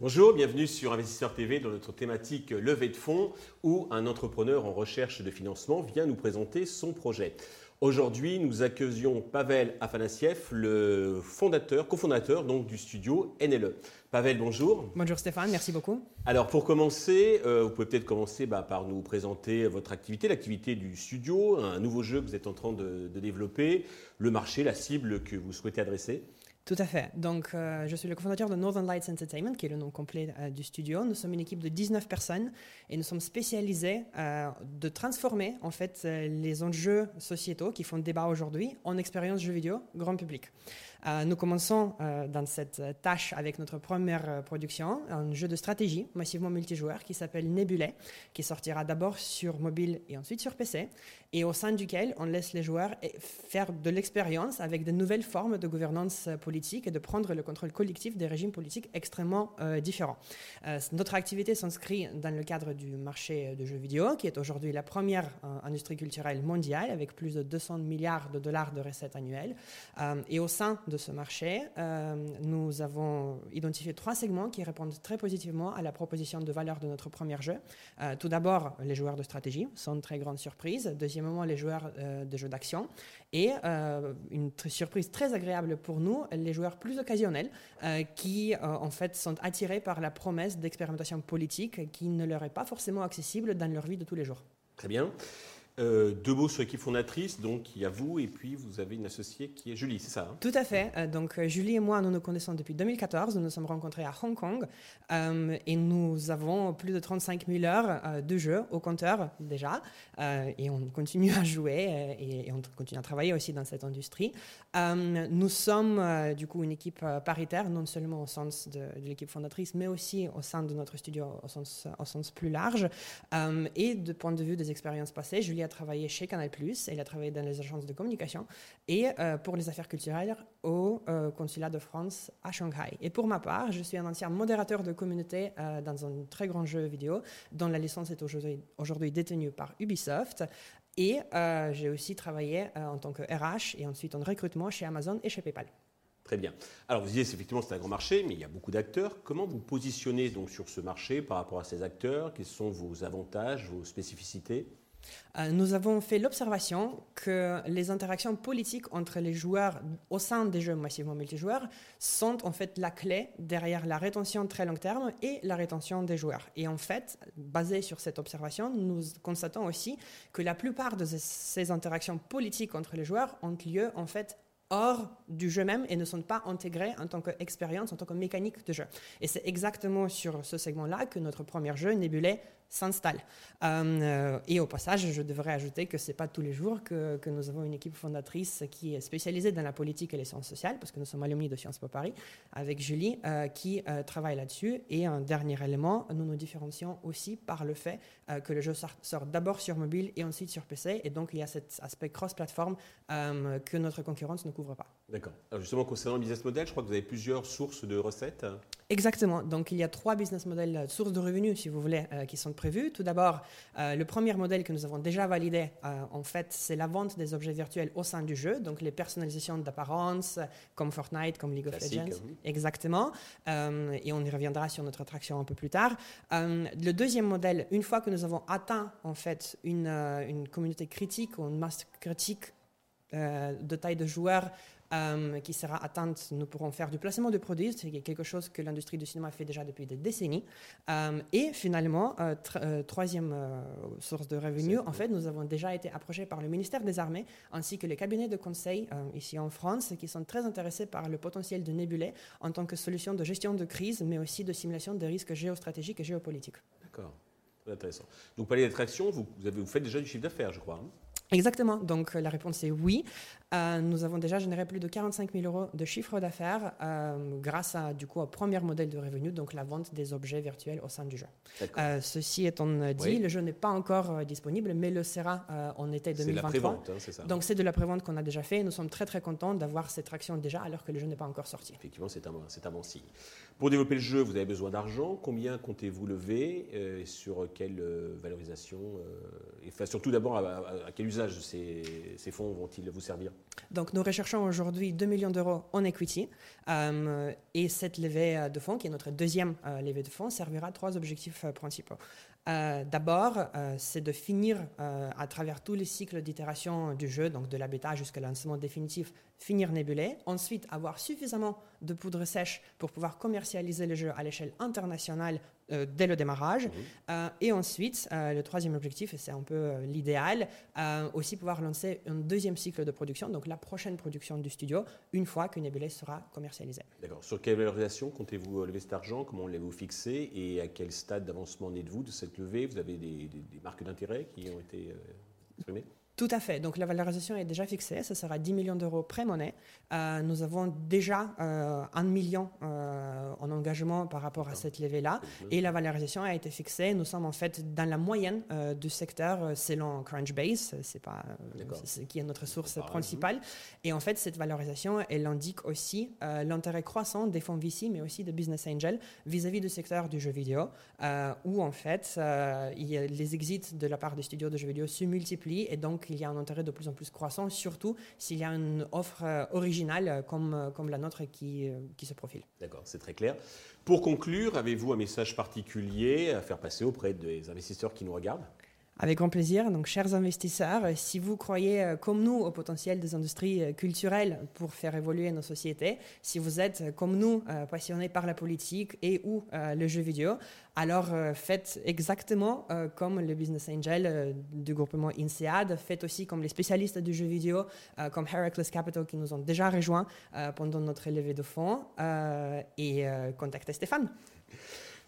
Bonjour, bienvenue sur Investisseur TV dans notre thématique levée de fonds où un entrepreneur en recherche de financement vient nous présenter son projet. Aujourd'hui, nous accueillons Pavel Afanassiev, le fondateur, cofondateur donc du studio NLE. Pavel, bonjour. Bonjour Stéphane, merci beaucoup. Alors pour commencer, euh, vous pouvez peut-être commencer bah, par nous présenter votre activité, l'activité du studio, un nouveau jeu que vous êtes en train de développer, le marché, la cible que vous souhaitez adresser. Tout à fait. Donc, euh, je suis le cofondateur de Northern Lights Entertainment, qui est le nom complet euh, du studio. Nous sommes une équipe de 19 personnes et nous sommes spécialisés euh, de transformer en fait les enjeux sociétaux qui font débat aujourd'hui en expérience jeux vidéo grand public. Euh, nous commençons euh, dans cette tâche avec notre première euh, production, un jeu de stratégie massivement multijoueur qui s'appelle Nebulae, qui sortira d'abord sur mobile et ensuite sur PC, et au sein duquel on laisse les joueurs faire de l'expérience avec de nouvelles formes de gouvernance politique et de prendre le contrôle collectif des régimes politiques extrêmement différents. notre activité s'inscrit dans le cadre du marché de jeux vidéo, qui est aujourd'hui la première industrie culturelle mondiale avec plus de 200 milliards de dollars de recettes annuelles. et au sein de ce marché, euh, nous avons identifié trois segments qui répondent très positivement à la proposition de valeur de notre premier jeu. Euh, tout d'abord, les joueurs de stratégie, sans très grande surprise. Deuxièmement, les joueurs euh, de jeux d'action. Et une surprise très agréable pour nous, les joueurs plus occasionnels qui, en fait, sont attirés par la promesse d'expérimentation politique qui ne leur est pas forcément accessible dans leur vie de tous les jours. Très bien. Euh, deux mots sur l'équipe fondatrice, donc il y a vous et puis vous avez une associée qui est Julie, c'est ça hein? Tout à fait. Euh, donc euh, Julie et moi, nous nous connaissons depuis 2014. Nous nous sommes rencontrés à Hong Kong et nous avons plus de 35 000 heures de jeu au compteur déjà. et on continue à jouer et, on continue à travailler aussi dans cette industrie. nous sommes du coup une équipe paritaire, non seulement au sens de, l'équipe fondatrice, mais aussi au sein de notre studio au sens, au sens plus large. et de point de vue des expériences passées, Julie a a travaillé chez Canal+, elle a travaillé dans les agences de communication et euh, pour les affaires culturelles au euh, consulat de France à Shanghai. Et pour ma part, je suis un ancien modérateur de communauté euh, dans un très grand jeu vidéo dont la licence est aujourd'hui détenue par Ubisoft. Et j'ai aussi travaillé en tant que RH et ensuite en recrutement chez Amazon et chez PayPal. Très bien. Alors vous disiez effectivement c'est un grand marché, mais il y a beaucoup d'acteurs. Comment vous positionnez donc sur ce marché par rapport à ces acteurs? Quels sont vos avantages, vos spécificités? Nous avons fait l'observation que les interactions politiques entre les joueurs au sein des jeux massivement multijoueurs sont en fait la clé derrière la rétention très long terme et la rétention des joueurs. Et en fait, basé sur cette observation, nous constatons aussi que la plupart de ces interactions politiques entre les joueurs ont lieu en fait hors du jeu même et ne sont pas intégrés en tant qu'expérience, en tant que mécanique de jeu. Et c'est exactement sur ce segment-là que notre premier jeu, Nebulae, s'installe. Euh, et au passage, je devrais ajouter que ce n'est pas tous les jours que, que, nous avons une équipe fondatrice qui est spécialisée dans la politique et les sciences sociales, parce que nous sommes alumni de Sciences Po Paris, avec Julie, euh, qui euh, travaille là-dessus. Et un dernier élément, nous nous différencions aussi par le fait que le jeu sort, d'abord sur mobile et ensuite sur PC. Et donc, il y a cet aspect cross-platform que notre concurrence ne couvre pas. D'accord. Justement, concernant le business model, je crois que vous avez plusieurs sources de recettes. Exactement. Donc, il y a trois business models, sources de revenus, si vous voulez, qui sont prévu. Tout d'abord, euh, le premier modèle que nous avons déjà validé, euh, en fait, c'est la vente des objets virtuels au sein du jeu, donc les personnalisations d'apparence, comme Fortnite, comme League of Legends. Exactement. Euh, et on y reviendra sur notre attraction un peu plus tard. le deuxième modèle, une fois que nous avons atteint, en fait, une, une communauté critique ou une masse critique de taille de joueurs euh, qui sera atteinte, nous pourrons faire du placement de produits, c'est quelque chose que l'industrie du cinéma fait déjà depuis des décennies. Euh, et finalement, euh, troisième source de revenus, en fait, nous avons déjà été approchés par le ministère des Armées ainsi que les cabinets de conseil ici en France qui sont très intéressés par le potentiel de Nebulae en tant que solution de gestion de crise, mais aussi de simulation des risques géostratégiques et géopolitiques. D'accord, très intéressant. Donc, parler d'attraction, vous, vous, vous, faites déjà du chiffre d'affaires, je crois. Hein? Exactement. Donc la réponse est oui. Euh, nous avons déjà généré plus de 45 000 euros de chiffre d'affaires euh, grâce à, du coup, au premier modèle de revenu, donc la vente des objets virtuels au sein du jeu. Euh, ceci étant dit, le jeu n'est pas encore disponible, mais le sera en été 2023. Hein, c'est ça. Donc c'est de la prévente qu'on a déjà fait. Nous sommes très très contents d'avoir cette traction déjà alors que le jeu n'est pas encore sorti. Effectivement, c'est un, un bon signe. Pour développer le jeu, vous avez besoin d'argent. Combien comptez-vous lever et Sur quelle valorisation et enfin, Surtout d'abord, à, quel usage ces, ces fonds vont-ils vous servir? Donc nous recherchons aujourd'hui 2 millions d'euros en equity euh, et cette levée de fonds, qui est notre deuxième euh, levée de fonds, servira à trois objectifs euh, principaux. D'abord, c'est de finir à travers tous les cycles d'itération du jeu, donc de la bêta jusqu'à lancement définitif, finir Nebulae. Ensuite, avoir suffisamment de poudre sèche pour pouvoir commercialiser le jeu à l'échelle internationale euh, dès le démarrage. Euh, et ensuite, euh, le troisième objectif, et c'est un peu l'idéal, aussi pouvoir lancer un deuxième cycle de production, donc la prochaine production du studio, une fois que Nebulae sera commercialisée. D'accord. Sur quelle valorisation comptez-vous lever cet argent? Comment l'avez-vous fixé? Et à quel stade d'avancement êtes-vous de cette levée? Vous avez des, des marques d'intérêt qui ont été exprimées? Tout à fait. Donc la valorisation est déjà fixée. Ce sera 10 millions d'euros pré-monnaie. Euh, nous avons déjà euh, 1 million euh, en engagement par rapport à cette levée-là. Et la valorisation a été fixée. Nous sommes en fait dans la moyenne euh, du secteur selon Crunchbase, c'est pas qui est notre source principale. Et en fait, cette valorisation, elle indique aussi l'intérêt croissant des fonds VC, mais aussi de business angel vis-à-vis du secteur du jeu vidéo, où en fait, il y a les exits de la part des studios de jeux vidéo se multiplient et donc il y a un intérêt de plus en plus croissant, surtout s'il y a une offre euh, originale euh, comme, euh, comme la nôtre qui, qui se profile. D'accord, c'est très clair. Pour conclure, avez-vous un message particulier à faire passer auprès des investisseurs qui nous regardent? Avec grand plaisir. Donc, chers investisseurs, si vous croyez euh, comme nous au potentiel des industries euh, culturelles pour faire évoluer nos sociétés, si vous êtes euh, comme nous passionnés par la politique et ou le jeu vidéo, alors faites exactement comme le business angel du groupement INSEAD, faites aussi comme les spécialistes du jeu vidéo, comme Heracles Capital qui nous ont déjà rejoints pendant notre levée de fonds, et contactez Stéphane.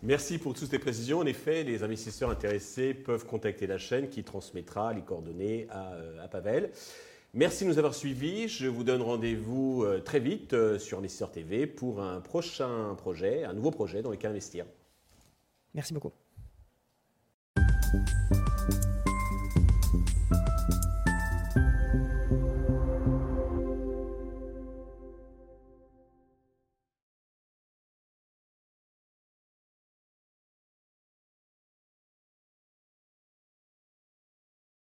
Merci pour toutes ces précisions. En effet, les investisseurs intéressés peuvent contacter la chaîne qui transmettra les coordonnées à, euh, Pavel. Merci de nous avoir suivis. Je vous donne rendez-vous euh, très vite euh, sur Investisseur TV pour un prochain projet, un nouveau projet dans lequel investir. Merci beaucoup.